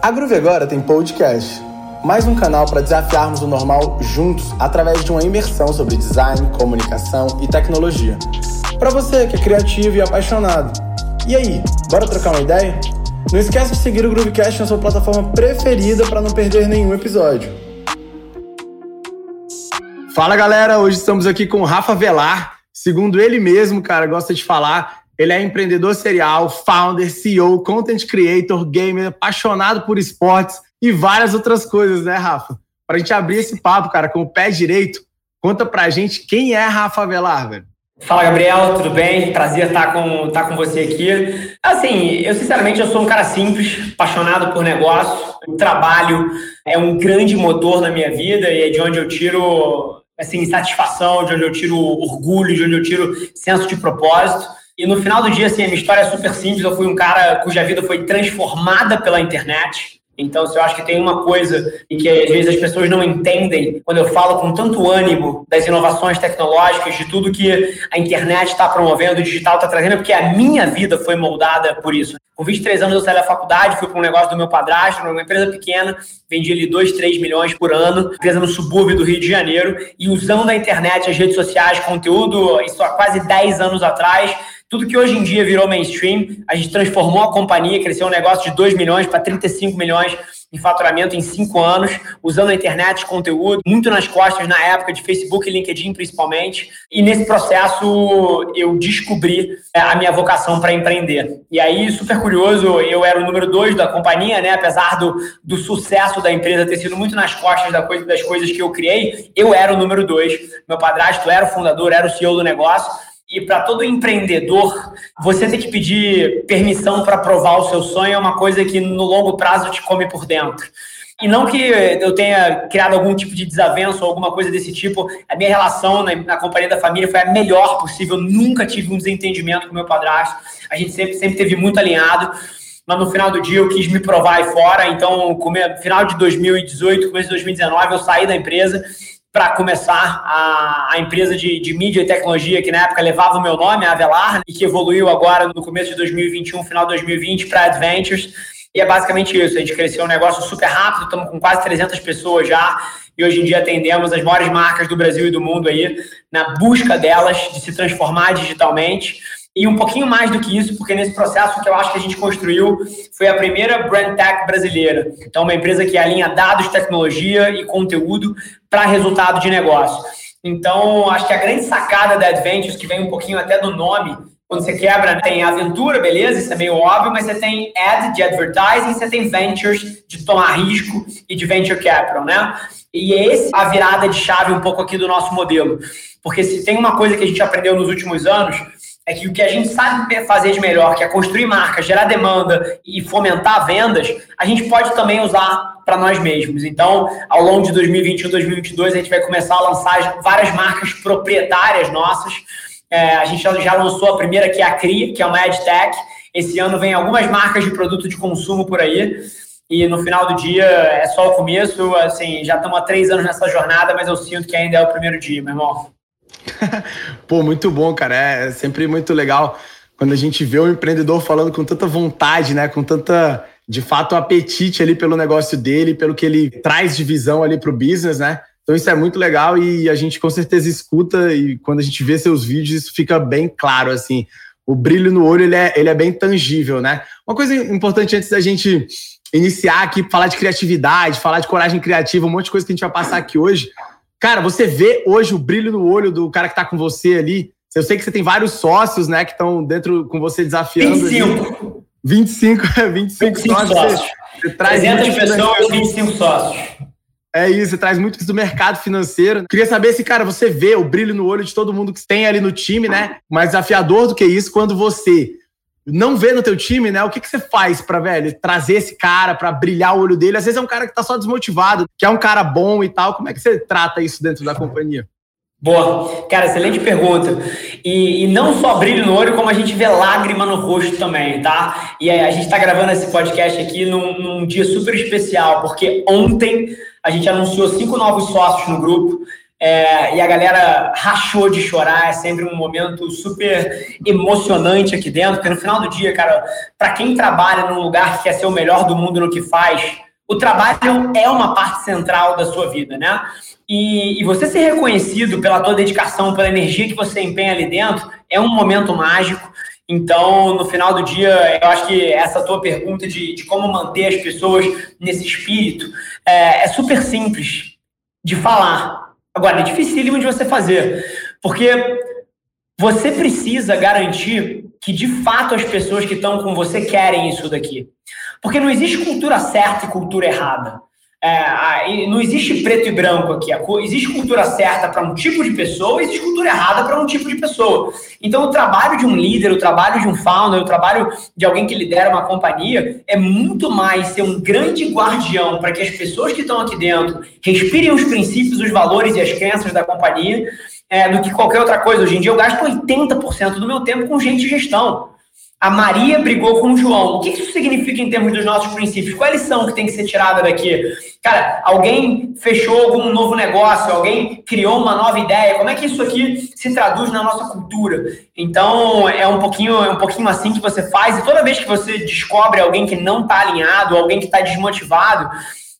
A Groove agora tem podcast, mais um canal para desafiarmos o normal juntos através de uma imersão sobre design, comunicação e tecnologia. Para você que é criativo e apaixonado. E aí, bora trocar uma ideia? Não esquece de seguir o Groovecast na sua plataforma preferida para não perder nenhum episódio. Fala galera, hoje estamos aqui com o Rafa Velar. Segundo ele mesmo, cara, gosta de falar, ele é empreendedor serial, founder, CEO, content creator, gamer, apaixonado por esportes e várias outras coisas, né, Rafa? Para a gente abrir esse papo, cara, com o pé direito, conta pra gente quem é Rafa Velar, velho. Fala, Gabriel, tudo bem? Prazer estar com, estar com você aqui. Assim, eu sinceramente eu sou um cara simples, apaixonado por negócio. O trabalho é um grande motor na minha vida e é de onde eu tiro assim, satisfação, de onde eu tiro orgulho, de onde eu tiro senso de propósito. E no final do dia, assim, a minha história é super simples. Eu fui um cara cuja vida foi transformada pela internet. Então, se eu acho que tem uma coisa e que às vezes as pessoas não entendem quando eu falo com tanto ânimo das inovações tecnológicas, de tudo que a internet está promovendo, o digital está trazendo, é porque a minha vida foi moldada por isso. Com 23 anos eu saí da faculdade, fui para um negócio do meu padrasto, uma empresa pequena, vendi ali 2, 3 milhões por ano, empresa no subúrbio do Rio de Janeiro, e usando a internet, as redes sociais, conteúdo, isso há quase 10 anos atrás, tudo que hoje em dia virou mainstream, a gente transformou a companhia, cresceu um negócio de 2 milhões para 35 milhões em faturamento em cinco anos, usando a internet, conteúdo, muito nas costas na época de Facebook e LinkedIn principalmente. E nesse processo eu descobri é, a minha vocação para empreender. E aí, super curioso, eu era o número dois da companhia, né? Apesar do, do sucesso da empresa ter sido muito nas costas da coisa, das coisas que eu criei, eu era o número dois. Meu padrasto era o fundador, era o CEO do negócio. E para todo empreendedor, você ter que pedir permissão para provar o seu sonho é uma coisa que no longo prazo te come por dentro. E não que eu tenha criado algum tipo de desavenço ou alguma coisa desse tipo. A minha relação na, na, companhia da família foi a melhor possível. Nunca tive um desentendimento com meu padrasto. A gente sempre, sempre teve muito alinhado. Mas no final do dia eu quis me provar aí fora. Então, final de 2018, começo de 2019, eu saí da empresa para começar a, a empresa de, de, mídia e tecnologia que na época levava o meu nome, a Avelar, e que evoluiu agora no começo de 2021, final de 2020, para Adventures. E é basicamente isso. A gente cresceu um negócio super rápido, estamos com quase 300 pessoas já, e hoje em dia atendemos as maiores marcas do Brasil e do mundo aí, na busca delas de se transformar digitalmente. E um pouquinho mais do que isso, porque nesse processo que eu acho que a gente construiu foi a primeira brand tech brasileira. Então, uma empresa que alinha dados, tecnologia e conteúdo para resultado de negócio. Então, acho que a grande sacada da Adventures, que vem um pouquinho até do nome, quando você quebra, tem aventura, beleza, isso é meio óbvio, mas você tem ad de advertising, você tem ventures de tomar risco e de venture capital, né? E esse é a virada de chave um pouco aqui do nosso modelo. Porque se tem uma coisa que a gente aprendeu nos últimos anos, é que o que a gente sabe fazer de melhor, que é construir marca, gerar demanda e fomentar vendas, a gente pode também usar para nós mesmos. Então, ao longo de 2021, 2022, a gente vai começar a lançar várias marcas proprietárias nossas. É, a gente já lançou a primeira, que é a CRI, que é uma EdTech. Esse ano vem algumas marcas de produto de consumo por aí. E no final do dia é só o começo. Assim, já estamos há três anos nessa jornada, mas eu sinto que ainda é o primeiro dia, meu irmão. Pô, muito bom, cara. É sempre muito legal quando a gente vê o empreendedor falando com tanta vontade, né? Com tanta, de fato, apetite ali pelo negócio dele, pelo que ele traz de visão ali para o business, né? Então isso é muito legal e a gente com certeza escuta e quando a gente vê seus vídeos isso fica bem claro, assim. O brilho no olho, ele é, ele é bem tangível, né? Uma coisa importante antes da gente iniciar aqui, falar de criatividade, falar de coragem criativa, um monte de coisa que a gente vai passar aqui hoje. Cara, você vê hoje o brilho no olho do cara que tá com você ali. Eu sei que você tem vários sócios, né, que estão dentro com você desafiando. 25. 25, 25, 25 sócios. sócios. Você, você traz 300 pessoas, 25 sócios. É isso, você traz muito isso do mercado financeiro. Queria saber se, cara, você vê o brilho no olho de todo mundo que tem ali no time, né? Mais desafiador do que isso, quando você não vê no teu time, né? O que, que você faz para velho, trazer esse cara para brilhar o olho dele? Às vezes é um cara que tá só desmotivado, que é um cara bom e tal. Como é que você trata isso dentro da companhia? Boa, cara, excelente pergunta. E, e, não só brilho no olho, como a gente vê lágrima no rosto também, tá? E a gente está gravando esse podcast aqui num, num, dia super especial, porque ontem a gente anunciou cinco novos sócios no grupo. É, e a galera rachou de chorar, é sempre um momento super emocionante aqui dentro, porque no final do dia, cara, para quem trabalha num lugar que quer ser o melhor do mundo no que faz, o trabalho é uma parte central da sua vida, né? E, e, você ser reconhecido pela tua dedicação, pela energia que você empenha ali dentro, é um momento mágico. Então, no final do dia, eu acho que essa tua pergunta de, de como manter as pessoas nesse espírito é, é super simples de falar. Agora, é dificílimo de você fazer, porque você precisa garantir que, de fato, as pessoas que estão com você querem isso daqui. Porque não existe cultura certa e cultura errada. É, não existe preto e branco aqui. Existe cultura certa para um tipo de pessoa, existe cultura errada para um tipo de pessoa. Então, o trabalho de um líder, o trabalho de um founder, o trabalho de alguém que lidera uma companhia é muito mais ser um grande guardião para que as pessoas que estão aqui dentro respirem os princípios, os valores e as crenças da companhia é, do que qualquer outra coisa. Hoje em dia, eu gasto 80% do meu tempo com gente de gestão. A Maria brigou com o João. O que isso significa em termos dos nossos princípios? Qual é a lição que tem que ser tirada daqui? Cara, alguém fechou algum novo negócio, alguém criou uma nova ideia. Como é que isso aqui se traduz na nossa cultura? Então, é um pouquinho, é um pouquinho assim que você faz. E toda vez que você descobre alguém que não está alinhado, alguém que está desmotivado,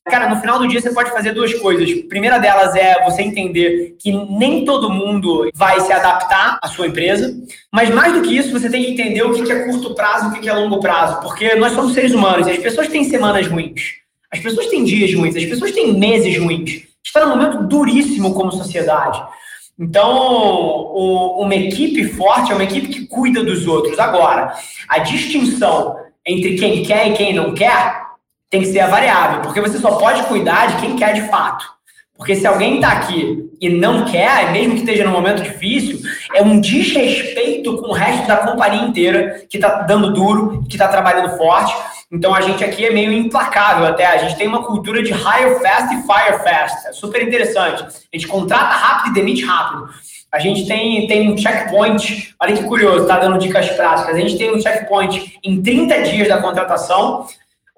Cara, no final do dia você pode fazer duas coisas. A primeira delas é você entender que nem todo mundo vai se adaptar à sua empresa, mas mais do que isso, você tem que entender o que é curto prazo e o que é longo prazo, porque nós somos seres humanos e as pessoas têm semanas ruins, as pessoas têm dias ruins, as pessoas têm meses ruins. Está num momento duríssimo como sociedade. Então, uma equipe forte é uma equipe que cuida dos outros. Agora, a distinção entre quem quer e quem não quer tem que ser a variável, porque você só pode cuidar de quem quer de fato. Porque se alguém está aqui e não quer, mesmo que esteja num momento difícil, é um desrespeito com o resto da companhia inteira que está dando duro, que está trabalhando forte. Então a gente aqui é meio implacável até. A gente tem uma cultura de hire fast e fire fast. É super interessante. A gente contrata rápido e demite rápido. A gente tem, tem um checkpoint, olha que curioso, está dando dicas práticas. A gente tem um checkpoint em 30 dias da contratação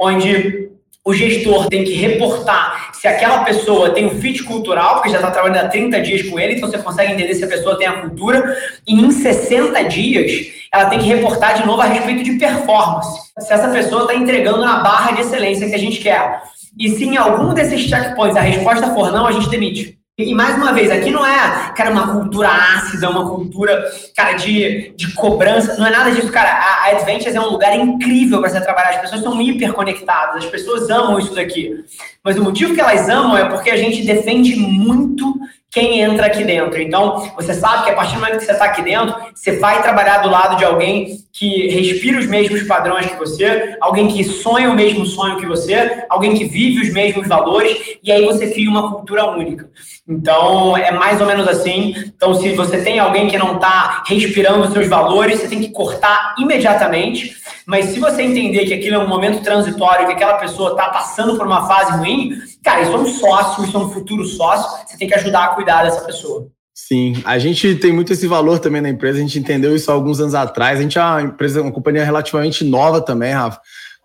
onde o gestor tem que reportar se aquela pessoa tem um fit cultural, porque já está trabalhando há 30 dias com ele, então você consegue entender se a pessoa tem a cultura, e em 60 dias ela tem que reportar de novo a respeito de performance. Se essa pessoa está entregando na barra de excelência que a gente quer. E se em algum desses checkpoints a resposta for não, a gente demite. E mais uma vez, aqui não é, cara, uma cultura ácida, uma cultura, cara, de, de cobrança, não é nada disso, cara. A, a Adventures é um lugar incrível para você trabalhar, as pessoas são hiperconectadas, as pessoas amam isso daqui. Mas o motivo que elas amam é porque a gente defende muito quem entra aqui dentro. Então, você sabe que a partir do momento que você está aqui dentro, você vai trabalhar do lado de alguém que respira os mesmos padrões que você, alguém que sonha o mesmo sonho que você, alguém que vive os mesmos valores, e aí você cria uma cultura única. Então, é mais ou menos assim. Então, se você tem alguém que não está respirando os seus valores, você tem que cortar imediatamente. Mas se você entender que aquilo é um momento transitório, que aquela pessoa está passando por uma fase ruim, cara, isso é um sócio, isso é um futuro sócio, você tem que ajudar a cuidar dessa pessoa. Sim, a gente tem muito esse valor também na empresa, a gente entendeu isso há alguns anos atrás. A gente é uma empresa, uma companhia relativamente nova também, Rafa.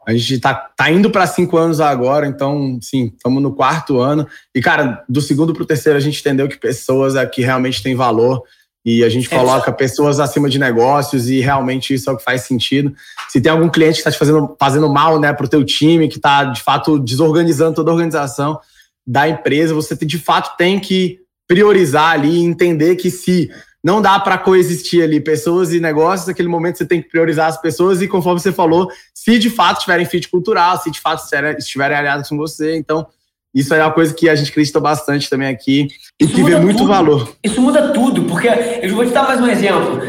A gente está tá indo para cinco anos agora, então, sim, estamos no quarto ano. E, cara, do segundo para o terceiro, a gente entendeu que pessoas aqui realmente têm valor e a gente é coloca pessoas acima de negócios e realmente isso é o que faz sentido. Se tem algum cliente que está te fazendo, fazendo mal né, para o teu time, que está, de fato, desorganizando toda a organização da empresa, você de fato tem que priorizar ali e entender que se não dá para coexistir ali pessoas e negócios, naquele momento você tem que priorizar as pessoas e conforme você falou, se de fato tiverem fit cultural, se de fato estiverem aliados com você, então isso é uma coisa que a gente acredita bastante também aqui e que vê muito tudo. valor. Isso muda tudo, porque eu vou te dar mais um exemplo.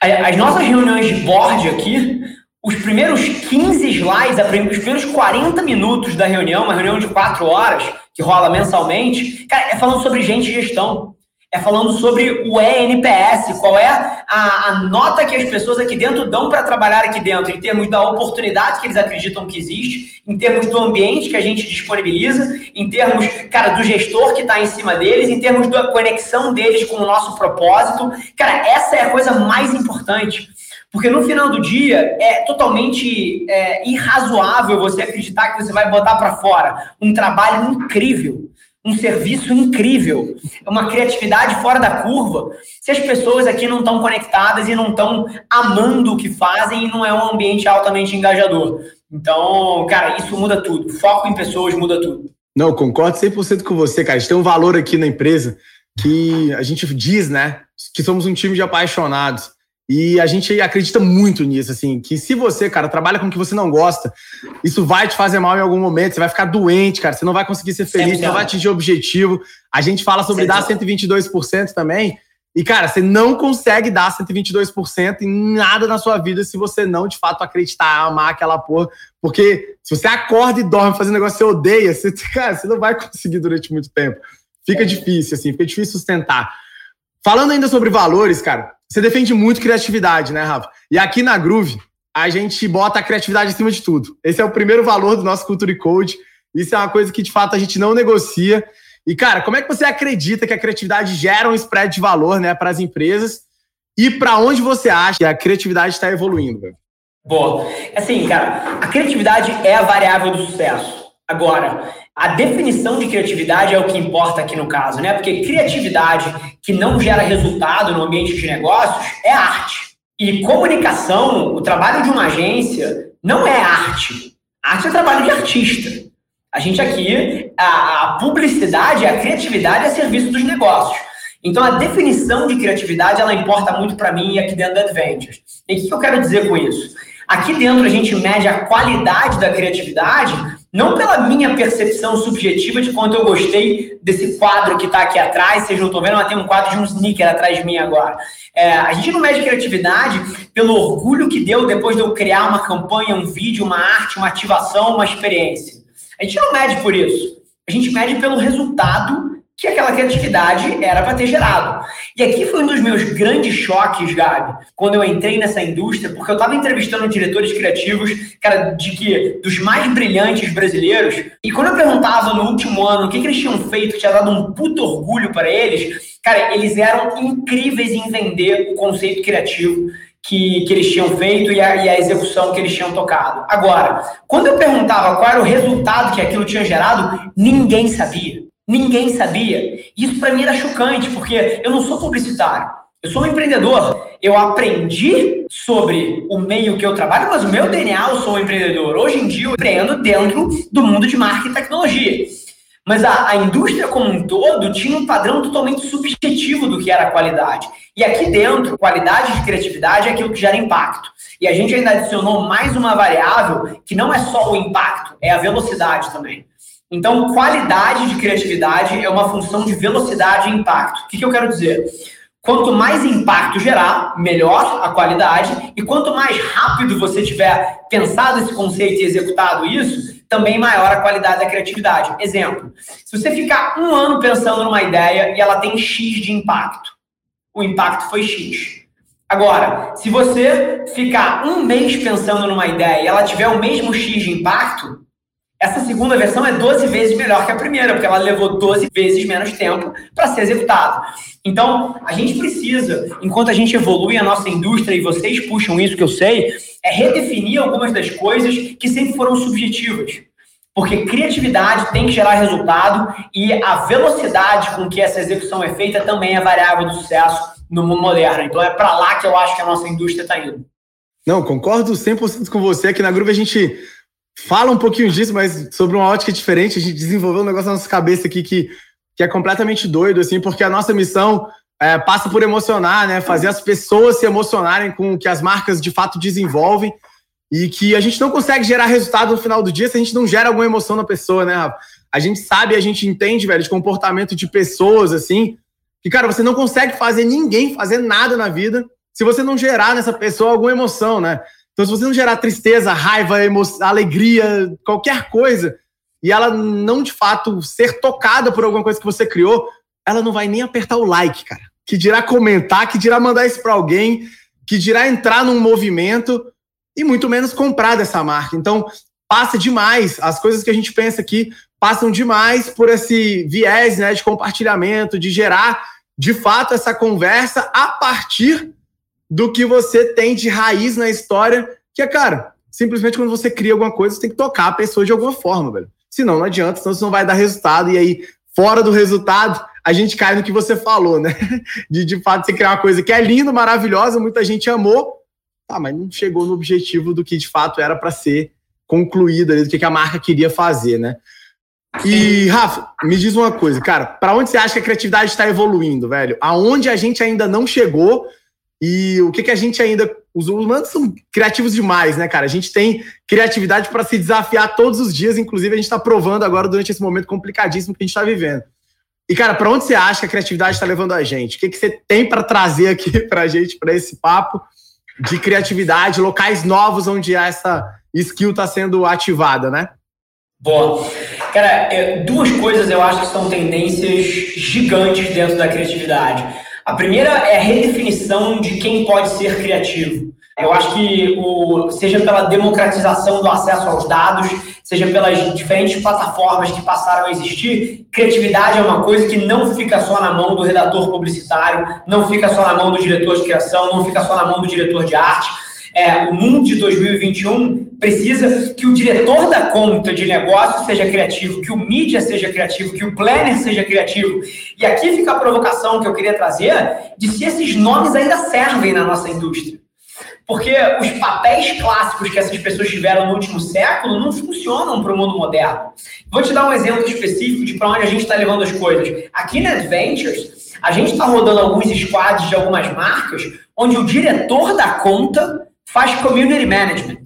As nossas reuniões de board aqui, os primeiros 15 slides, os primeiros 40 minutos da reunião, uma reunião de 4 horas, que rola mensalmente, cara, é falando sobre gente e gestão é falando sobre o ENPS, qual é a, a nota que as pessoas aqui dentro dão para trabalhar aqui dentro, em termos da oportunidade que eles acreditam que existe, em termos do ambiente que a gente disponibiliza, em termos, cara, do gestor que está em cima deles, em termos da conexão deles com o nosso propósito. Cara, essa é a coisa mais importante. Porque no final do dia é totalmente é, irrazoável você acreditar que você vai botar para fora um trabalho incrível um serviço incrível, uma criatividade fora da curva, se as pessoas aqui não estão conectadas e não estão amando o que fazem e não é um ambiente altamente engajador. Então, cara, isso muda tudo. Foco em pessoas muda tudo. Não, concordo 100% com você, cara. A gente tem um valor aqui na empresa que a gente diz, né, que somos um time de apaixonados. E a gente acredita muito nisso, assim, que se você, cara, trabalha com o que você não gosta, isso vai te fazer mal em algum momento, você vai ficar doente, cara, você não vai conseguir ser feliz, você não vai atingir o objetivo. A gente fala sobre dar 122% também, e, cara, você não consegue dar 122% em nada na sua vida se você não, de fato, acreditar, amar aquela porra. Porque se você acorda e dorme fazendo um negócio que você odeia, você, cara, você não vai conseguir durante muito tempo. Fica difícil, assim, fica difícil sustentar. Falando ainda sobre valores, cara, você defende muito criatividade, né, Rafa? E aqui na Groove, a gente bota a criatividade acima de tudo. Esse é o primeiro valor do nosso Culture Code. Isso é uma coisa que, de fato, a gente não negocia. E, cara, como é que você acredita que a criatividade gera um spread de valor né, para as empresas? E para onde você acha que a criatividade está evoluindo? Velho? Boa. Assim, cara, a criatividade é a variável do sucesso. Agora, a definição de criatividade é o que importa aqui no caso, né? Porque criatividade que não gera resultado no ambiente de negócios é arte. E comunicação, o trabalho de uma agência, não é arte. Arte é trabalho de artista. A gente aqui, a, a publicidade, a criatividade é serviço dos negócios. Então, a definição de criatividade, ela importa muito para mim aqui dentro da Adventures. E o que eu quero dizer com isso? Aqui dentro a gente mede a qualidade da criatividade não pela minha percepção subjetiva de quanto eu gostei desse quadro que está aqui atrás, vocês não estão vendo, mas tem um quadro de um sneaker atrás de mim agora. É, a gente não mede criatividade pelo orgulho que deu depois de eu criar uma campanha, um vídeo, uma arte, uma ativação, uma experiência. A gente não mede por isso. A gente mede pelo resultado que aquela criatividade era para ter gerado. E aqui foi um dos meus grandes choques, Gabi, quando eu entrei nessa indústria, porque eu estava entrevistando diretores criativos, cara, de que dos mais brilhantes brasileiros, e quando eu perguntava no último ano o que, que eles tinham feito, que tinha dado um puto orgulho para eles, cara, eles eram incríveis em vender o conceito criativo. Que, que eles tinham feito e a, e a execução que eles tinham tocado. Agora, quando eu perguntava qual era o resultado que aquilo tinha gerado, ninguém sabia. Ninguém sabia. Isso para mim era chocante, porque eu não sou publicitário. Eu sou um empreendedor. Eu aprendi sobre o meio que eu trabalho, mas o meu DNA eu sou um empreendedor. Hoje em dia eu empreendo dentro do mundo de marketing e tecnologia. Mas a, a, indústria como um todo tinha um padrão totalmente subjetivo do que era qualidade. E aqui dentro, qualidade de criatividade é aquilo que gera impacto. E a gente ainda adicionou mais uma variável que não é só o impacto, é a velocidade também. Então, qualidade de criatividade é uma função de velocidade e impacto. O que, que eu quero dizer? Quanto mais impacto gerar, melhor a qualidade, e quanto mais rápido você tiver pensado esse conceito e executado isso, também maior a qualidade da criatividade. Exemplo: se você ficar um ano pensando numa ideia e ela tem X de impacto, o impacto foi X. Agora, se você ficar um mês pensando numa ideia e ela tiver o mesmo X de impacto, essa segunda versão é 12 vezes melhor que a primeira, porque ela levou 12 vezes menos tempo para ser executada. Então, a gente precisa, enquanto a gente evolui a nossa indústria, e vocês puxam isso que eu sei, é redefinir algumas das coisas que sempre foram subjetivas. Porque criatividade tem que gerar resultado e a velocidade com que essa execução é feita também é variável do sucesso no mundo moderno. Então, é para lá que eu acho que a nossa indústria está indo. Não, concordo 100% com você. Aqui na Groove a gente fala um pouquinho disso, mas sobre uma ótica diferente. A gente desenvolveu um negócio na nossa cabeça aqui que, que é completamente doido, assim, porque a nossa missão é, passa por emocionar, né? Fazer as pessoas se emocionarem com o que as marcas de fato desenvolvem e que a gente não consegue gerar resultado no final do dia se a gente não gera alguma emoção na pessoa, né, Rafa? A gente sabe, a gente entende, velho, de comportamento de pessoas, assim, que, cara, você não consegue fazer ninguém fazer nada na vida se você não gerar nessa pessoa alguma emoção, né? Então, se você não gerar tristeza, raiva, alegria, qualquer coisa, e ela não de fato ser tocada por alguma coisa que você criou, ela não vai nem apertar o like, cara. Que dirá comentar, que dirá mandar isso para alguém, que dirá entrar num movimento e muito menos comprar dessa marca. Então, passa demais. As coisas que a gente pensa aqui passam demais por esse viés né, de compartilhamento, de gerar de fato essa conversa a partir do que você tem de raiz na história, que é, cara, simplesmente quando você cria alguma coisa, você tem que tocar a pessoa de alguma forma, velho. Senão não adianta, senão você não vai dar resultado e aí fora do resultado, a gente cai no que você falou, né? De de fato você criar uma coisa que é linda, maravilhosa, muita gente amou, tá, mas não chegou no objetivo do que de fato era para ser concluído, do que a marca queria fazer, né? E, Rafa, me diz uma coisa, cara, para onde você acha que a criatividade está evoluindo, velho? Aonde a gente ainda não chegou e o que, que a gente ainda. Os humanos são criativos demais, né, cara? A gente tem criatividade para se desafiar todos os dias, inclusive a gente está provando agora durante esse momento complicadíssimo que a gente está vivendo. E, cara, para onde você acha que a criatividade está levando a gente? O que, que você tem para trazer aqui para a gente, para esse papo de criatividade, locais novos onde essa skill está sendo ativada, né? Boa. Cara, é, duas coisas eu acho que são tendências gigantes dentro da criatividade. A primeira é a redefinição de quem pode ser criativo. Eu acho que, o, seja pela democratização do acesso aos dados, seja pelas diferentes plataformas que passaram a existir, criatividade é uma coisa que não fica só na mão do redator publicitário, não fica só na mão do diretor de criação, não fica só na mão do diretor de arte é, o mundo de 2021 precisa que o diretor da conta de negócio seja criativo, que o mídia seja criativo, que o planner seja criativo. E aqui fica a provocação que eu queria trazer de se esses nomes ainda servem na nossa indústria. Porque os papéis clássicos que essas pessoas tiveram no último século não funcionam para o mundo moderno. Vou te dar um exemplo específico de para onde a gente está levando as coisas. Aqui na Adventures, a gente está rodando alguns squads de algumas marcas, onde o diretor da conta faz community management.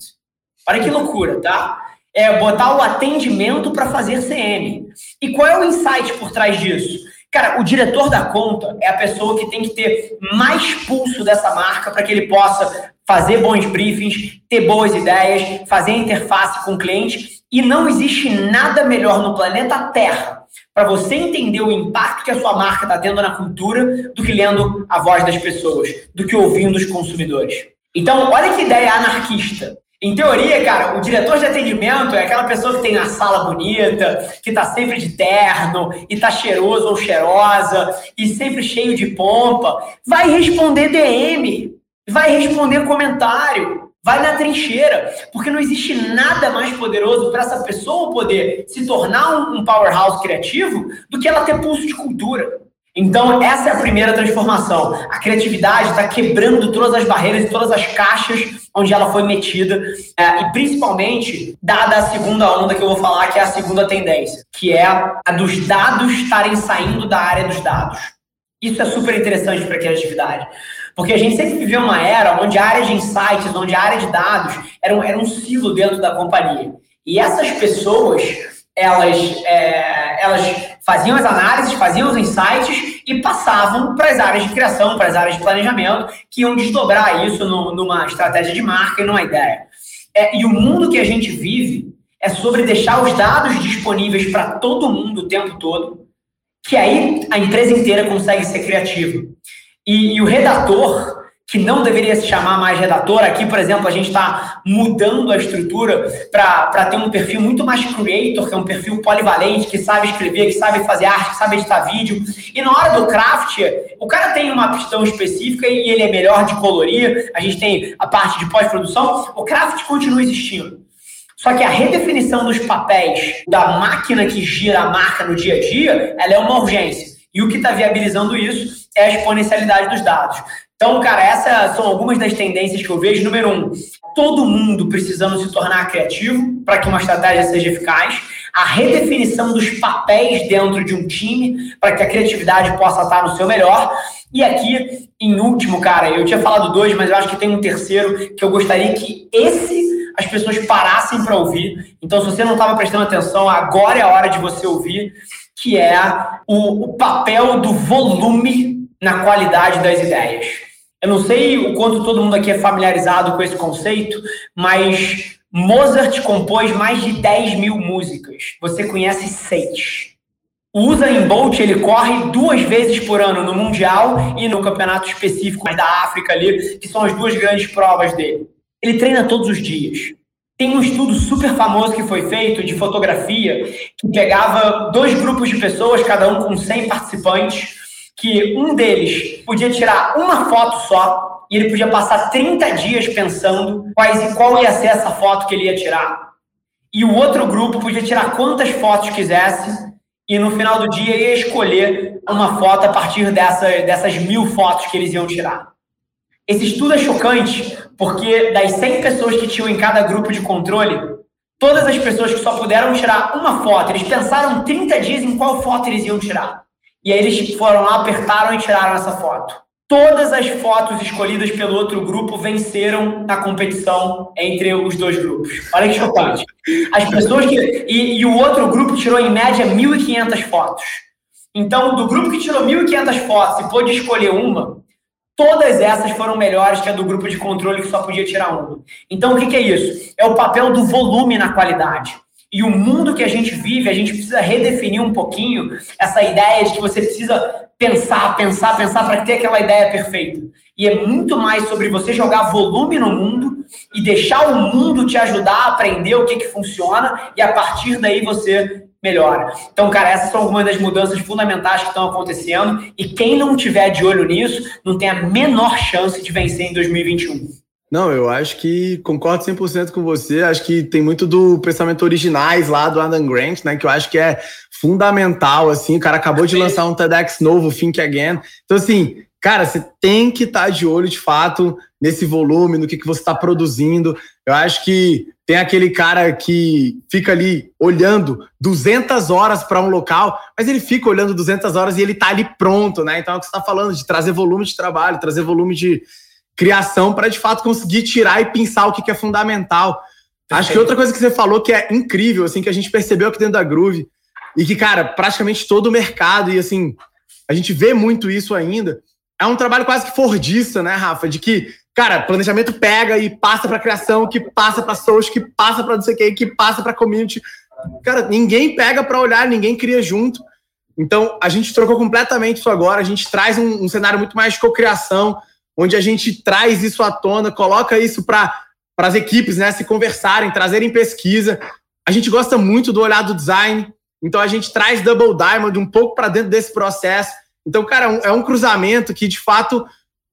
Olha que loucura, tá? É botar o atendimento para fazer CM. E qual é o insight por trás disso? Cara, o diretor da conta é a pessoa que tem que ter mais pulso dessa marca para que ele possa fazer bons briefings, ter boas ideias, fazer interface com o cliente. E não existe nada melhor no planeta Terra para você entender o impacto que a sua marca está tendo na cultura do que lendo a voz das pessoas, do que ouvindo os consumidores. Então, olha que ideia anarquista. Em teoria, cara, o diretor de atendimento é aquela pessoa que tem a sala bonita, que tá sempre de terno, e tá cheiroso ou cheirosa, e sempre cheio de pompa. Vai responder DM, vai responder comentário, vai na trincheira, porque não existe nada mais poderoso para essa pessoa poder se tornar um powerhouse criativo do que ela ter pulso de cultura. Então, essa é a primeira transformação. A criatividade está quebrando todas as barreiras e todas as caixas onde ela foi metida, é, e principalmente dada a segunda onda que eu vou falar, que é a segunda tendência, que é a dos dados estarem saindo da área dos dados. Isso é super interessante para a criatividade. Porque a gente sempre viveu uma era onde a área de insights, onde a área de dados era um, era um silo dentro da companhia. E essas pessoas, elas, é, elas faziam as análises, faziam os insights e passavam para as áreas de criação, para as áreas de planejamento, que iam desdobrar isso no, numa estratégia de marca e numa ideia. É, e o mundo que a gente vive é sobre deixar os dados disponíveis para todo mundo o tempo todo, que aí a empresa inteira consegue ser criativa. E, e o redator, que não deveria se chamar mais redator. Aqui, por exemplo, a gente está mudando a estrutura para ter um perfil muito mais creator, que é um perfil polivalente, que sabe escrever, que sabe fazer arte, que sabe editar vídeo. E na hora do craft, o cara tem uma aptidão específica e ele é melhor de colorir. A gente tem a parte de pós-produção. O craft continua existindo. Só que a redefinição dos papéis da máquina que gira a marca no dia a dia, ela é uma urgência. E o que está viabilizando isso é a exponencialidade dos dados. Então, cara, essas são algumas das tendências que eu vejo. Número um, todo mundo precisando se tornar criativo para que uma estratégia seja eficaz. A redefinição dos papéis dentro de um time para que a criatividade possa estar no seu melhor. E aqui, em último, cara, eu tinha falado dois, mas eu acho que tem um terceiro que eu gostaria que esse as pessoas parassem para ouvir. Então, se você não estava prestando atenção, agora é a hora de você ouvir, que é o, o papel do volume na qualidade das ideias. Eu não sei o quanto todo mundo aqui é familiarizado com esse conceito, mas Mozart compôs mais de 10 mil músicas. Você conhece seis. O Usain Bolt ele corre duas vezes por ano no Mundial e no campeonato específico da África ali, que são as duas grandes provas dele. Ele treina todos os dias. Tem um estudo super famoso que foi feito de fotografia que pegava dois grupos de pessoas, cada um com 100 participantes, que um deles podia tirar uma foto só e ele podia passar 30 dias pensando quais, qual ia ser essa foto que ele ia tirar. E o outro grupo podia tirar quantas fotos quisesse e no final do dia ia escolher uma foto a partir dessa, dessas mil fotos que eles iam tirar. Esse estudo é chocante porque das 100 pessoas que tinham em cada grupo de controle, todas as pessoas que só puderam tirar uma foto, eles pensaram 30 dias em qual foto eles iam tirar. E aí eles foram lá, apertaram e tiraram essa foto. Todas as fotos escolhidas pelo outro grupo venceram na competição entre os dois grupos. Olha que chocante. As pessoas que. E, e o outro grupo tirou, em média, 1.500 fotos. Então, do grupo que tirou 1.500 fotos e pôde escolher uma, todas essas foram melhores que a do grupo de controle que só podia tirar uma. Então, o que, que é isso? É o papel do volume na qualidade. E o mundo que a gente vive, a gente precisa redefinir um pouquinho essa ideia de que você precisa pensar, pensar, pensar para ter aquela ideia perfeita. E é muito mais sobre você jogar volume no mundo e deixar o mundo te ajudar a aprender o que, que funciona e a partir daí você melhora. Então, cara, essas são algumas das mudanças fundamentais que estão acontecendo e quem não tiver de olho nisso não tem a menor chance de vencer em 2021. Não, eu acho que concordo 100% com você. Acho que tem muito do pensamento originais lá do Adam Grant, né? Que eu acho que é fundamental, assim. O cara acabou de lançar um TEDx novo, Think Again. Então, assim, cara, você tem que estar tá de olho, de fato, nesse volume, no que, que você está produzindo. Eu acho que tem aquele cara que fica ali olhando 200 horas para um local, mas ele fica olhando 200 horas e ele está ali pronto, né? Então, é o que você está falando, de trazer volume de trabalho, trazer volume de criação para de fato conseguir tirar e pensar o que, que é fundamental. Perfeito. Acho que outra coisa que você falou que é incrível, assim, que a gente percebeu aqui dentro da Groove, e que, cara, praticamente todo o mercado, e assim, a gente vê muito isso ainda, é um trabalho quase que fordista, né, Rafa? De que, cara, planejamento pega e passa para criação, que passa para social, que passa para não sei o que, que passa para community. Cara, ninguém pega para olhar, ninguém cria junto. Então, a gente trocou completamente isso agora, a gente traz um, um cenário muito mais de cocriação, onde a gente traz isso à tona, coloca isso para as equipes né, se conversarem, trazerem pesquisa. A gente gosta muito do olhar do design, então a gente traz Double Diamond um pouco para dentro desse processo. Então, cara, é um, é um, cruzamento que, de fato,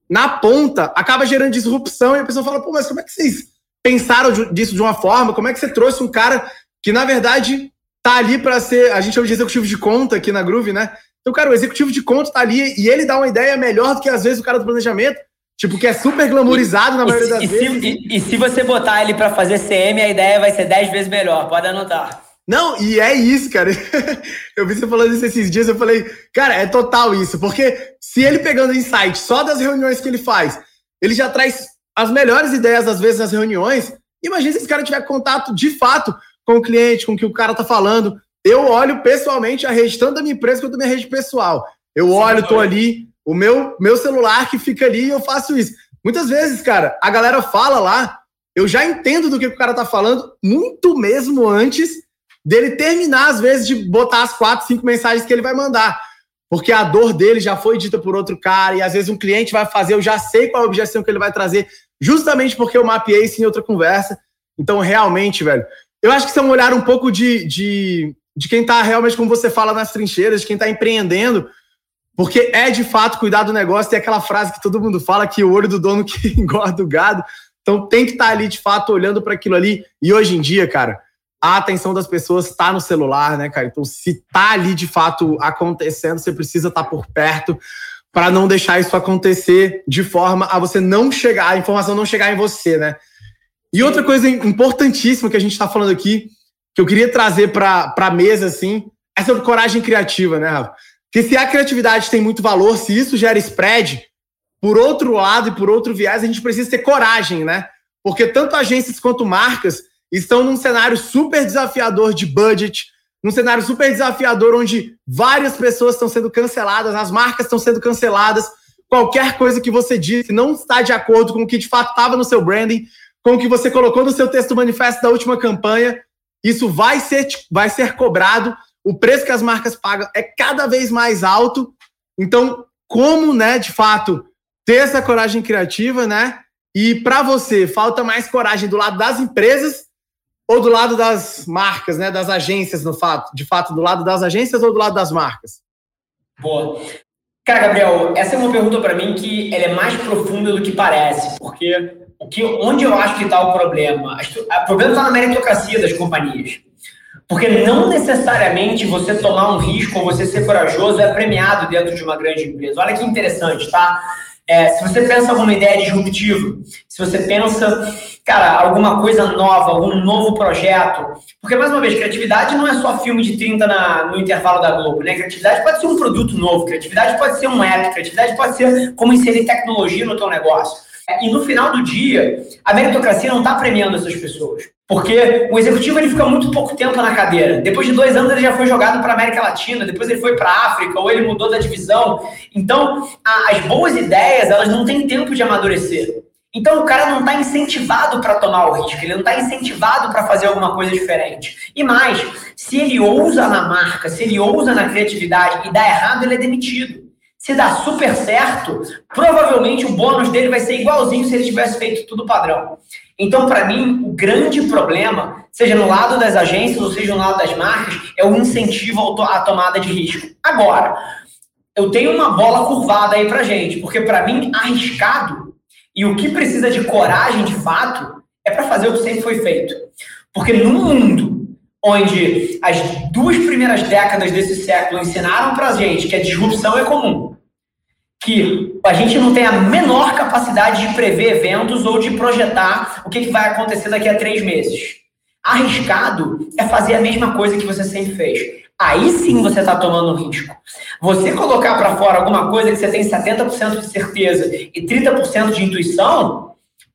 na ponta, acaba gerando disrupção e a pessoa fala, pô, mas como é que vocês pensaram disso de uma forma? Como é que você trouxe um cara que, na verdade, tá ali para ser, a gente chama de executivo de conta aqui na Groove, né? Então, cara, o executivo de conta tá ali e ele dá uma ideia melhor do que, às vezes, o cara do planejamento. Tipo, que é super glamourizado na maioria das e vezes. Se, e, e, se você botar ele para fazer CM, a ideia vai ser 10 vezes melhor, pode anotar. Não, e é isso, cara. eu vi você falando isso esses dias, eu falei, cara, é total isso, porque se ele pegando insight só das reuniões que ele faz, ele já traz as melhores ideias, às vezes, nas reuniões. Imagina se esse cara tiver contato de fato com o cliente, com o que o cara tá falando. Eu olho pessoalmente a rede, tanto da minha empresa quanto da minha rede pessoal. Eu olho, tô ali, o meu, meu celular que fica ali e eu faço isso. Muitas vezes, cara, a galera fala lá, eu já entendo do que o cara tá falando, muito mesmo antes dele terminar, às vezes, de botar as quatro, cinco mensagens que ele vai mandar. Porque a dor dele já foi dita por outro cara, e às vezes um cliente vai fazer, eu já sei qual a objeção que ele vai trazer, justamente porque eu mapeei isso em outra conversa. Então, realmente, velho, eu acho que isso é um olhar um pouco de, de, de quem tá realmente, como você fala, nas trincheiras, de quem tá empreendendo, porque é de fato cuidar do negócio, tem aquela frase que todo mundo fala que o olho do dono que engorda o gado. Então tem que estar tá ali de fato olhando para aquilo ali. E hoje em dia, cara, a atenção das pessoas está no celular, né, cara? Então se tá ali de fato acontecendo, você precisa estar tá por perto para não deixar isso acontecer de forma a você não chegar, a informação não chegar em você, né? E outra coisa importantíssima que a gente está falando aqui, que eu queria trazer para a mesa, assim, é sobre coragem criativa, né, Rafa? Que se a criatividade tem muito valor, se isso gera spread, por outro lado e por outro viés, a gente precisa ter coragem, né? Porque tanto agências quanto marcas estão num cenário super desafiador de budget, num cenário super desafiador onde várias pessoas estão sendo canceladas, as marcas estão sendo canceladas. Qualquer coisa que você disse não está de acordo com o que de fato estava no seu branding, com o que você colocou no seu texto manifesto da última campanha, isso vai ser, vai ser cobrado o preço que as marcas pagam é cada vez mais alto. Então, como, né, de fato, ter essa coragem criativa, né? E para você, falta mais coragem do lado das empresas ou do lado das marcas, né, das agências, no fato, de fato, do lado das agências ou do lado das marcas? Boa. Cara, Gabriel, essa é uma pergunta para mim que ela é mais profunda do que parece, porque o que, onde eu acho que está o problema? O problema está na meritocracia das companhias. Porque não necessariamente você tomar um risco ou você ser corajoso é premiado dentro de uma grande empresa. Olha que interessante, tá? É, se você pensa alguma ideia disruptiva, se você pensa, cara, alguma coisa nova, algum novo projeto, porque, mais uma vez, criatividade não é só filme de 30 na, no intervalo da Globo, né? Criatividade pode ser um produto novo, criatividade pode ser um app, criatividade pode ser como inserir tecnologia no teu negócio. E no final do dia, a meritocracia não está premiando essas pessoas. Porque o executivo ele fica muito pouco tempo na cadeira. Depois de dois anos ele já foi jogado para a América Latina, depois ele foi para a África, ou ele mudou da divisão. Então, a, as boas ideias, elas não têm tempo de amadurecer. Então, o cara não está incentivado para tomar o risco, ele não está incentivado para fazer alguma coisa diferente. E mais, se ele ousa na marca, se ele ousa na criatividade e dá errado, ele é demitido. Se dá super certo, provavelmente o bônus dele vai ser igualzinho se ele tivesse feito tudo padrão. Então, para mim, o grande problema, seja no lado das agências ou seja no lado das marcas, é o incentivo à tomada de risco. Agora, eu tenho uma bola curvada aí para gente, porque para mim, arriscado e o que precisa de coragem de fato é para fazer o que sempre foi feito. Porque no mundo onde as duas primeiras décadas desse século ensinaram para gente que a disrupção é comum, que a gente não tem a menor capacidade de prever eventos ou de projetar o que, vai acontecer daqui a três meses. Arriscado é fazer a mesma coisa que você sempre fez. Aí sim você está tomando risco. Você colocar para fora alguma coisa que você tem 70% de certeza e 30% de intuição,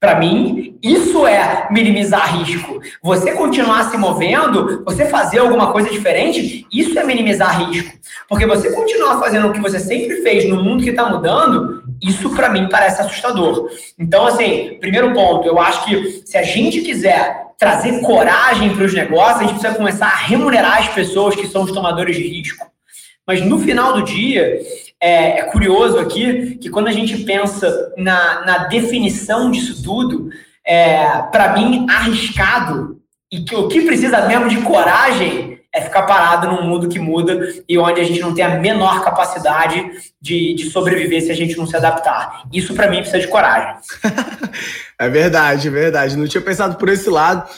para mim, isso é minimizar risco. Você continuar se movendo, você fazer alguma coisa diferente, isso é minimizar risco. Porque você continuar fazendo o que você sempre fez no mundo que está mudando, isso para mim parece assustador. Então, assim, primeiro ponto, eu acho que se a gente quiser trazer coragem para os negócios, a gente precisa começar a remunerar as pessoas que são os tomadores de risco. Mas no final do dia, é, é curioso aqui que quando a gente pensa na, na definição disso tudo, é, para mim, arriscado e que o que precisa mesmo de coragem é ficar parado num mundo que muda e onde a gente não tem a menor capacidade de, de sobreviver se a gente não se adaptar. Isso, para mim, precisa de coragem. é verdade, é verdade. Não tinha pensado por esse lado.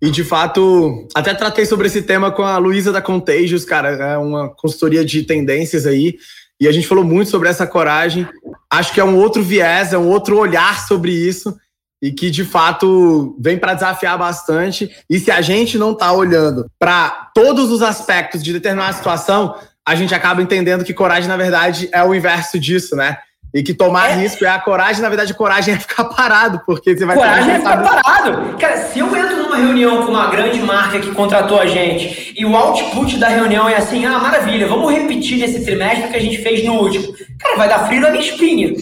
E de fato, até tratei sobre esse tema com a Luísa da Contagious, cara, é uma consultoria de tendências aí. E a gente falou muito sobre essa coragem. Acho que é um outro viés, é um outro olhar sobre isso e que de fato vem para desafiar bastante. E se a gente não está olhando para todos os aspectos de determinada situação, a gente acaba entendendo que coragem, na verdade, é o inverso disso, né? E que tomar é. risco é a coragem, na verdade, coragem é ficar parado, porque você vai Coragem é ficar parado. Cara, se eu entro numa reunião com uma grande marca que contratou a gente e o output da reunião é assim, ah, maravilha, vamos repetir nesse trimestre que a gente fez no último. Cara, vai dar frio na minha espinha.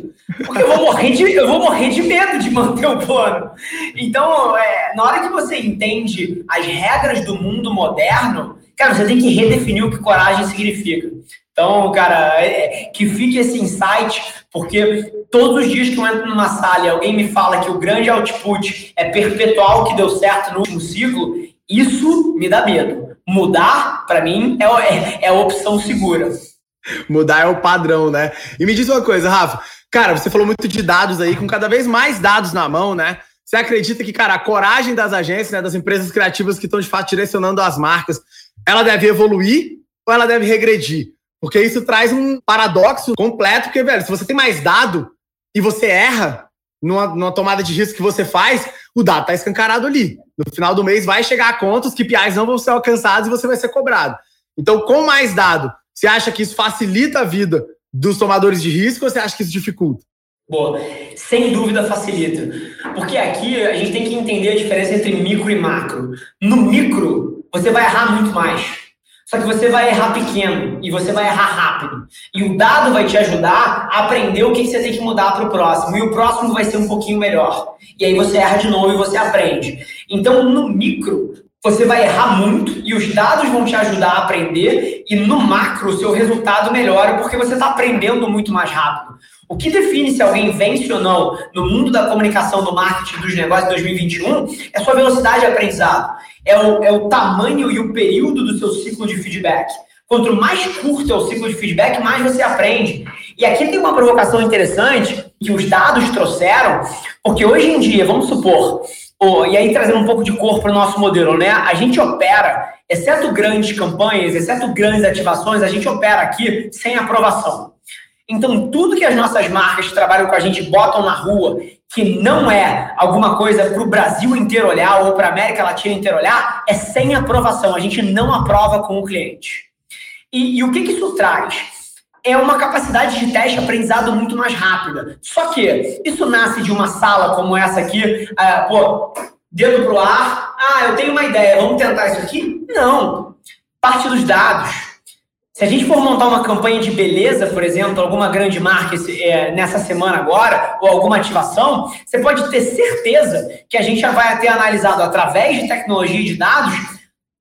Porque eu vou morrer de, eu vou morrer de medo de manter o plano. Então, é, na hora que você entende as regras do mundo moderno, cara, você tem que redefinir o que coragem significa. Então, cara, é, é, que fique esse insight, porque todos os dias que eu entro numa sala e alguém me fala que o grande output é perpetuar o que deu certo no último ciclo, isso me dá medo. Mudar, para mim, é, é, é a opção segura. Mudar é o padrão, né? E me diz uma coisa, Rafa. Cara, você falou muito de dados aí, com cada vez mais dados na mão, né? Você acredita que, cara, a coragem das agências, né, das empresas criativas que estão de fato direcionando as marcas, ela deve evoluir ou ela deve regredir? Porque isso traz um paradoxo completo, porque, velho, se você tem mais dado e você erra numa, numa tomada de risco que você faz, o dado tá escancarado ali. No final do mês vai chegar a conta, os KPIs não vão ser alcançados e você vai ser cobrado. Então, com mais dado, você acha que isso facilita a vida dos tomadores de risco ou você acha que isso dificulta? Boa, sem dúvida facilita. Porque aqui a gente tem que entender a diferença entre micro e macro. No micro, você vai errar muito mais. Só que você vai errar pequeno e você vai errar rápido. E o dado vai te ajudar a aprender o que você tem que mudar para o próximo. E o próximo vai ser um pouquinho melhor. E aí você erra de novo e você aprende. Então, no micro, você vai errar muito e os dados vão te ajudar a aprender. E no macro, o seu resultado melhora porque você está aprendendo muito mais rápido. O que define se alguém vence ou não no mundo da comunicação, do marketing, dos negócios de 2021 é sua velocidade de aprendizado é o, é o tamanho e o período do seu ciclo de feedback. Quanto mais curto é o ciclo de feedback, mais você aprende. E aqui tem uma provocação interessante que os dados trouxeram, porque hoje em dia, vamos supor, oh, e aí trazendo um pouco de cor para o nosso modelo, né? A gente opera exceto grandes campanhas, exceto grandes ativações, a gente opera aqui sem aprovação. Então, tudo que as nossas marcas que trabalham com a gente botam na rua, que não é alguma coisa para o Brasil inteiro olhar ou para a América Latina inteiro olhar, é sem aprovação. A gente não aprova com o cliente. E, e o que, que isso traz? É uma capacidade de teste aprendizado muito mais rápida. Só que isso nasce de uma sala como essa aqui, uh, pô, dedo pro ar, ah, eu tenho uma ideia, vamos tentar isso aqui? Não. Parte dos dados se a gente for montar uma campanha de beleza, por exemplo, alguma grande marca é, nessa semana agora, ou alguma ativação, você pode ter certeza que a gente já vai ter analisado através de tecnologia de dados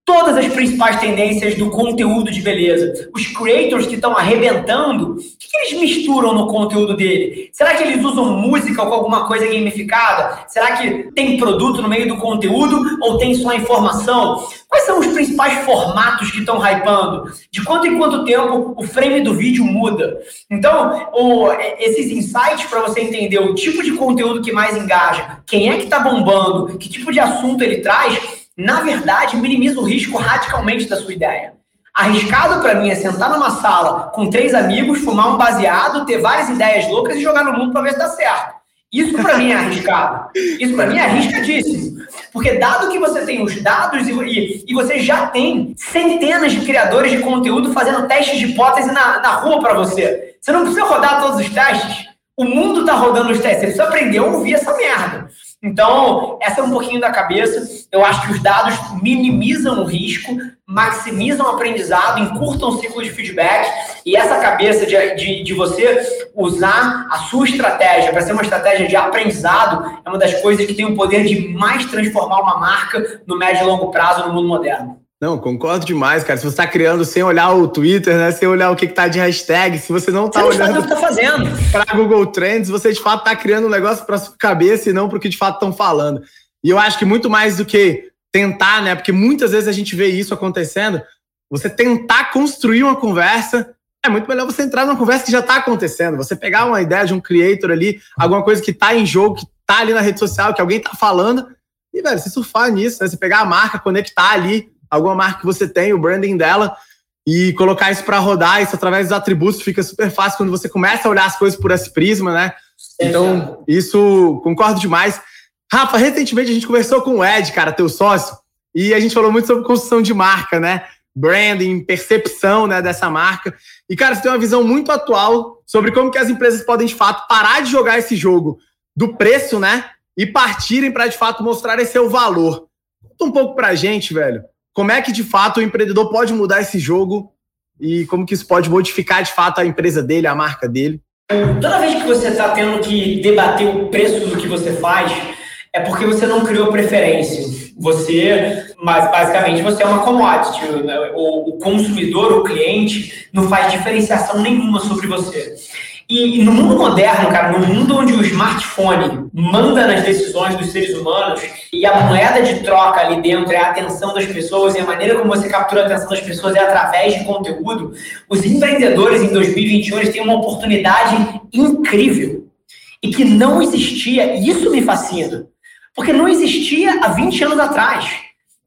todas as principais tendências do conteúdo de beleza. Os creators que estão arrebentando, o que, que, eles misturam no conteúdo dele? Será que eles usam música com alguma coisa gamificada? Será que tem produto no meio do conteúdo ou tem só informação? Quais são os principais formatos que estão hypando? De quanto em quanto tempo o frame do vídeo muda? Então, o, esses insights para você entender o tipo de conteúdo que mais engaja, quem é que está bombando, que tipo de assunto ele traz, na verdade, minimiza o risco radicalmente da sua ideia. Arriscado para mim é sentar numa sala com três amigos, fumar um baseado, ter várias ideias loucas e jogar no mundo para ver se dá certo. Isso para mim é arriscado. Isso para mim é arriscadíssimo. Porque dado que você tem os dados e, você já tem centenas de criadores de conteúdo fazendo testes de hipótese na, na rua para você. Você não precisa rodar todos os testes. O mundo está rodando os testes. Você precisa aprender a ouvir essa merda. Então, essa é um pouquinho da cabeça. Eu acho que os dados minimizam o risco, maximizam o aprendizado, encurtam o ciclo de feedback. E essa cabeça de, de, de você usar a sua estratégia para ser uma estratégia de aprendizado é uma das coisas que tem o poder de mais transformar uma marca no médio e longo prazo no mundo moderno. Não, concordo demais, cara. Se você está criando sem olhar o Twitter, né? Sem olhar o que, está de hashtag, se você não está olhando. o que tá fazendo. Para Google Trends, você de fato está criando um negócio para sua cabeça e não para o que de fato estão falando. E eu acho que muito mais do que tentar, né? Porque muitas vezes a gente vê isso acontecendo. Você tentar construir uma conversa é muito melhor você entrar numa conversa que já está acontecendo. Você pegar uma ideia de um creator ali, alguma coisa que está em jogo, que está ali na rede social, que alguém está falando, e, velho, você surfar nisso, né? Você pegar a marca, conectar ali alguma marca que você tem, o branding dela, e colocar isso para rodar, isso através dos atributos fica super fácil quando você começa a olhar as coisas por esse prisma, né? Então, isso concordo demais. Rafa, recentemente a gente conversou com o Ed, cara, teu sócio, e a gente falou muito sobre construção de marca, né? Branding, percepção né, dessa marca. E, cara, você tem uma visão muito atual sobre como que as empresas podem, de fato, parar de jogar esse jogo do preço, né? E partirem para, de fato, mostrar esse seu valor. Conta um pouco pra gente, velho como é que de fato o empreendedor pode mudar esse jogo e como que isso pode modificar de fato a empresa dele, a marca dele? Toda vez que você está tendo que debater o preço do que você faz, é porque você não criou preferência. Você, mas basicamente, você é uma commodity. O, consumidor, o cliente, não faz diferenciação nenhuma sobre você. E, no mundo moderno, cara, no mundo onde o smartphone manda nas decisões dos seres humanos e a moeda de troca ali dentro é a atenção das pessoas e a maneira como você captura a atenção das pessoas é através de conteúdo, os empreendedores em 2021 eles têm uma oportunidade incrível. E que não existia, e isso me fascina, porque não existia há 20 anos atrás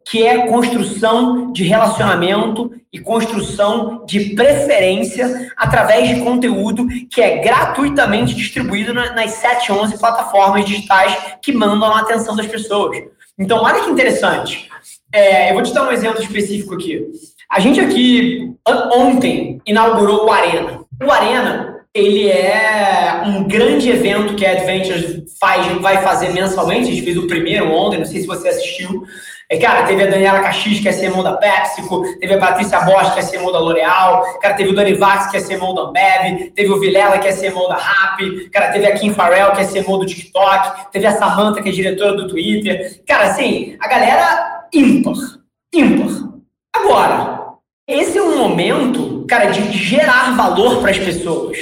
que é construção de relacionamento e construção de preferência através de conteúdo que é gratuitamente distribuído nas 7, 11 plataformas digitais que mandam a atenção das pessoas. Então, olha que interessante. É, eu vou te dar um exemplo específico aqui. A gente aqui, ontem, inaugurou o Arena. O Arena, ele é um grande evento que a Adventures faz, vai fazer mensalmente. A gente fez o primeiro ontem, não sei se você assistiu. É, cara, teve a Daniela Caxis, que é CMO da PepsiCo, teve a Patrícia Bosch, que é CMO da L'Oreal, cara, teve o Dani Vax, que é CMO da Ambev, teve o Vilela, que é CMO da Rappi, cara, teve a Kim Farrell, que é CMO do TikTok, teve a Samantha, que é diretora do Twitter. Cara, assim, a galera ímpar, ímpar. Agora, esse é um momento, cara, de gerar valor para as pessoas.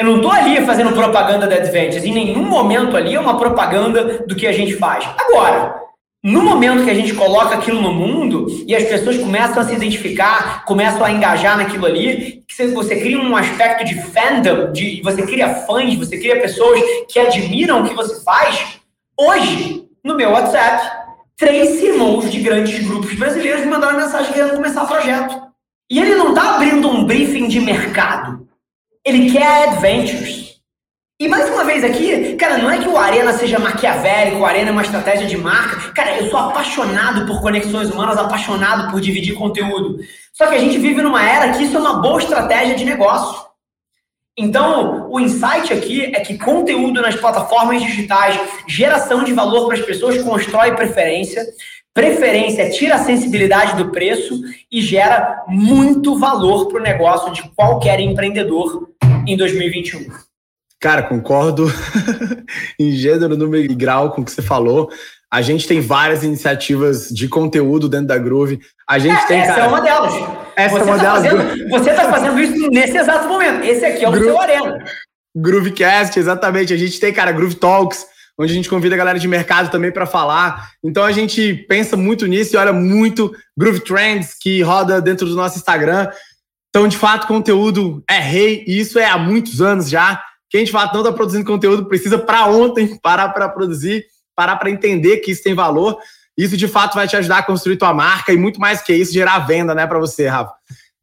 Eu não estou ali fazendo propaganda da Adventures. Em nenhum momento ali é uma propaganda do que a gente faz. Agora, no momento que a gente coloca aquilo no mundo e as pessoas começam a se identificar, começam a engajar naquilo ali, você cria um aspecto de fandom, de, você cria fãs, você cria pessoas que admiram o que você faz. Hoje, no meu WhatsApp, três irmãos de grandes grupos brasileiros me mandaram mensagem querendo começar o projeto. E ele não está abrindo um briefing de mercado. Ele quer adventures. E mais uma vez aqui, cara, não é que o Arena seja maquiavélico, o Arena é uma estratégia de marca. Cara, eu sou apaixonado por conexões humanas, apaixonado por dividir conteúdo. Só que a gente vive numa era que isso é uma boa estratégia de negócio. Então, o insight aqui é que conteúdo nas plataformas digitais, geração de valor para as pessoas, constrói preferência. Preferência tira a sensibilidade do preço e gera muito valor para o negócio de qualquer empreendedor em 2021. Cara, concordo em gênero, número e grau com o que você falou. A gente tem várias iniciativas de conteúdo dentro da Groove. A gente é, tem, essa cara, é uma delas. Essa você é uma tá delas. Fazendo, você está fazendo isso nesse exato momento. Esse aqui é o Groove, seu arena. Groovecast, exatamente. A gente tem, cara, Groove Talks, onde a gente convida a galera de mercado também para falar. Então a gente pensa muito nisso e olha muito Groove Trends que roda dentro do nosso Instagram. Então, de fato, conteúdo é rei, e isso é há muitos anos já. Quem de fato não está produzindo conteúdo precisa para ontem parar para produzir parar para entender que isso tem valor. Isso de fato vai te ajudar a construir tua marca e muito mais que isso, gerar venda, né, para você, Rafa.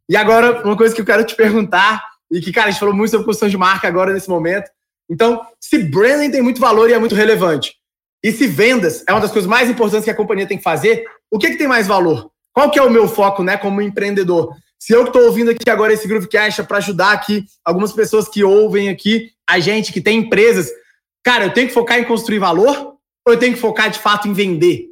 E agora, uma coisa que eu quero te perguntar, e que, cara, a gente falou muito sobre construção de marca agora nesse momento. Então, se branding tem muito valor e é muito relevante, e se vendas é uma das coisas mais importantes que a companhia tem que fazer, o que, que tem mais valor? Qual que é o meu foco, né, como empreendedor? Se eu estou ouvindo aqui agora esse Groovecast é para ajudar aqui algumas pessoas que ouvem aqui, a gente que tem empresas, cara, eu tenho que focar em construir valor ou eu tenho que focar de fato em vender?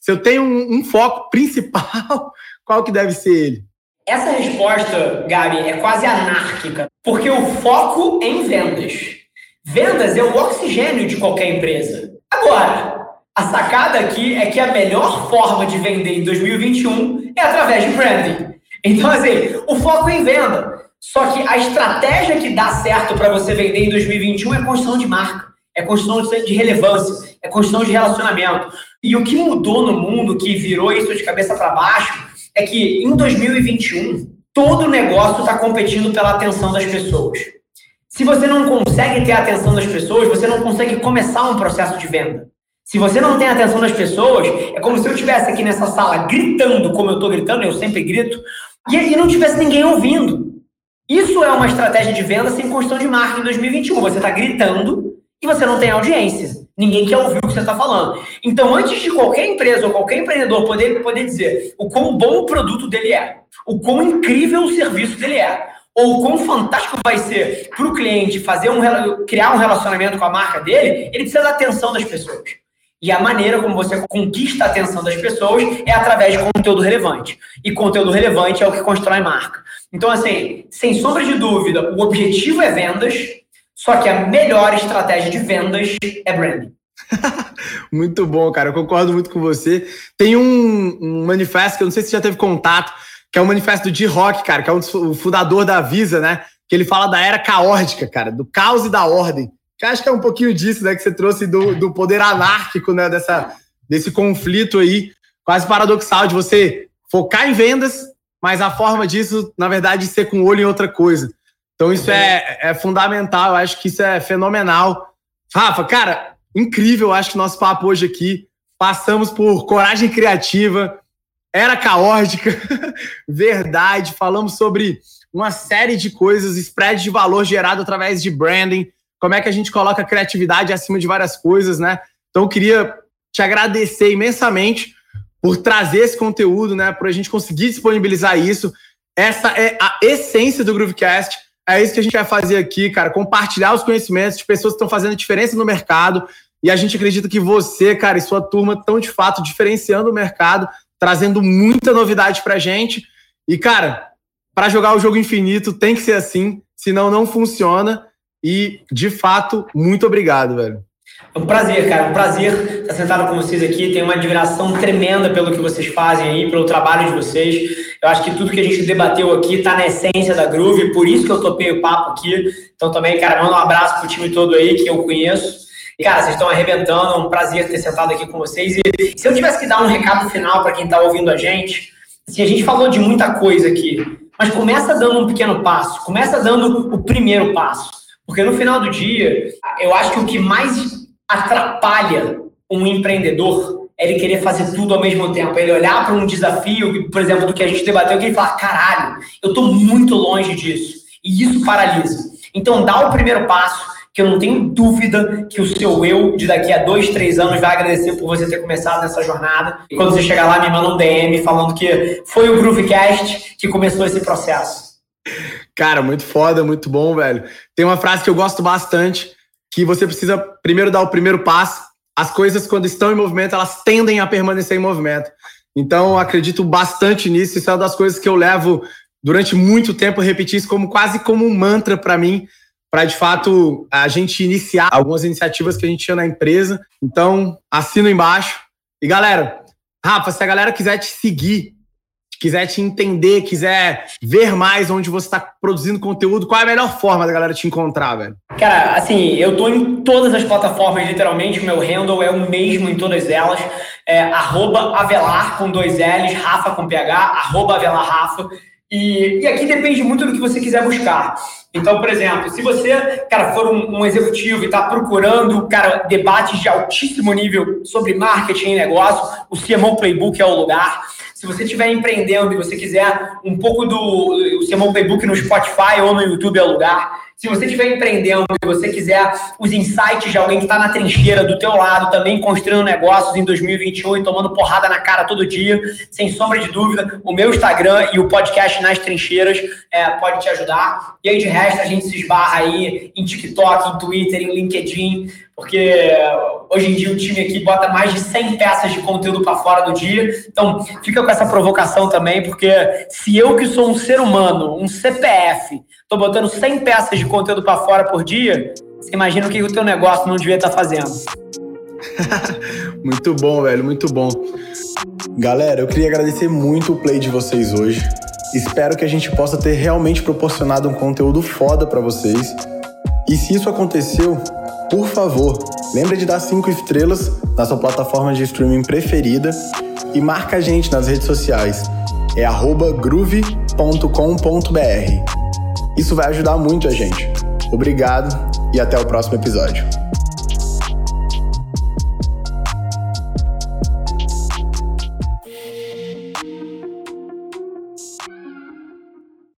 Se eu tenho um, um foco principal, qual que deve ser ele? Essa resposta, Gabi, é quase anárquica, porque o foco é em vendas. Vendas é o oxigênio de qualquer empresa. Agora, a sacada aqui é que a melhor forma de vender em 2021 é através de branding. Então, assim, o foco é em venda. Só que a estratégia que dá certo para você vender em 2021 é construção de marca é construção de relevância, é construção de relacionamento. E o que mudou no mundo, que virou isso de cabeça para baixo, é que em 2021, todo negócio está competindo pela atenção das pessoas. Se você não consegue ter a atenção das pessoas, você não consegue começar um processo de venda. Se você não tem a atenção das pessoas, é como se eu estivesse aqui nessa sala gritando como eu estou gritando, eu sempre grito, e, e não tivesse ninguém ouvindo. Isso é uma estratégia de venda sem construção de marca em 2021. Você está gritando e você não tem audiência. Ninguém quer ouvir o que você está falando. Então, antes de qualquer empresa ou qualquer empreendedor poder, poder dizer o quão bom o produto dele é, o quão incrível o serviço dele é, ou o quão fantástico vai ser para o cliente fazer um, criar um relacionamento com a marca dele, ele precisa da atenção das pessoas. E a maneira como você conquista a atenção das pessoas é através de conteúdo relevante. E conteúdo relevante é o que constrói marca. Então, assim, sem sombra de dúvida, o objetivo é vendas, só que a melhor estratégia de vendas é branding. muito bom, cara. Eu concordo muito com você. Tem um, um, manifesto que eu não sei se já teve contato, que é o um manifesto do G-Rock, cara, que é um, o fundador da Visa, né? Que ele fala da era caórdica, cara, do caos e da ordem. Que acho que é um pouquinho disso, né? Que você trouxe do, do poder anárquico, né? Dessa, desse conflito aí, quase paradoxal de você focar em vendas, mas a forma disso, na verdade, ser com o olho em outra coisa. Então isso é, é fundamental, eu acho que isso é fenomenal. Rafa, cara, incrível, eu acho que nosso papo hoje aqui. Passamos por coragem criativa, era caótica, verdade, falamos sobre uma série de coisas, spread de valor gerado através de branding, como é que a gente coloca a criatividade acima de várias coisas, né? Então eu queria te agradecer imensamente por trazer esse conteúdo, né? Por a gente conseguir disponibilizar isso. Essa é a essência do Groovecast é isso que a gente vai fazer aqui, cara, compartilhar os conhecimentos de pessoas que estão fazendo diferença no mercado. E a gente acredita que você, cara, e sua turma estão de fato diferenciando o mercado, trazendo muita novidade pra gente. E, cara, para jogar o jogo infinito tem que ser assim, senão não funciona. E, de fato, muito obrigado, velho. É um prazer, cara. Um prazer estar sentado com vocês aqui. Tenho uma admiração tremenda pelo que vocês fazem aí, pelo trabalho de vocês. Eu acho que tudo que a gente debateu aqui está na essência da Groove, por isso que eu topei o papo aqui. Então, também, cara, manda um abraço pro time todo aí que eu conheço. E, cara, vocês estão arrebentando. É um prazer ter sentado aqui com vocês. E se eu tivesse que dar um recado final para quem está ouvindo a gente, assim, a gente falou de muita coisa aqui, mas começa dando um pequeno passo, começa dando o primeiro passo. Porque no final do dia, eu acho que o que mais atrapalha um empreendedor ele querer fazer tudo ao mesmo tempo. Ele olhar para um desafio, por exemplo, do que a gente debateu, que ele fala: caralho, eu estou muito longe disso. E isso paralisa. Então, dá o primeiro passo, que eu não tenho dúvida que o seu eu de daqui a dois, três anos vai agradecer por você ter começado nessa jornada. E quando você chegar lá, me manda um DM falando que foi o Groovecast que começou esse processo. Cara, muito foda, muito bom, velho. Tem uma frase que eu gosto bastante, que você precisa primeiro dar o primeiro passo. As coisas, quando estão em movimento, elas tendem a permanecer em movimento. Então, acredito bastante nisso. Isso é uma das coisas que eu levo durante muito tempo, repetir isso como quase como um mantra para mim, para de fato a gente iniciar algumas iniciativas que a gente tinha na empresa. Então, assina embaixo. E galera, Rafa, se a galera quiser te seguir, quiser te entender, quiser ver mais onde você está produzindo conteúdo, qual é a melhor forma da galera te encontrar, velho? Cara, assim, eu tô em todas as plataformas, literalmente, meu handle é o mesmo em todas elas, é Avelar com dois L's, Rafa com PH, arroba Avelar Rafa. E, e aqui depende muito do que você quiser buscar. Então, por exemplo, se você, cara, for um, um executivo e está procurando, cara, debates de altíssimo nível sobre marketing e negócio, o CMO Playbook é o lugar. Se você estiver empreendendo e você quiser um pouco do o CMO Playbook no Spotify ou no YouTube é lugar. Se você estiver empreendendo e você quiser os insights de alguém que está na trincheira do teu lado, também construindo negócios em 2021 e tomando porrada na cara todo dia, sem sombra de dúvida, o meu Instagram e o podcast Nas Trincheiras é, pode te ajudar. E aí, de resto, a gente se esbarra aí em TikTok, em Twitter, em LinkedIn, porque hoje em dia o time aqui bota mais de 100 peças de conteúdo para fora do dia. Então, fica com essa provocação também, porque se eu que sou um ser humano, um CPF, tô botando 100 peças de conteúdo para fora por dia, você imagina o que o teu negócio não devia estar tá fazendo. muito bom, velho, muito bom. Galera, eu queria agradecer muito o play de vocês hoje. Espero que a gente possa ter realmente proporcionado um conteúdo foda para vocês. E se isso aconteceu, por favor, lembre de dar cinco estrelas na sua plataforma de streaming preferida e marca a gente nas redes sociais. É groove.com.br. Isso vai ajudar muito a gente. Obrigado e até o próximo episódio.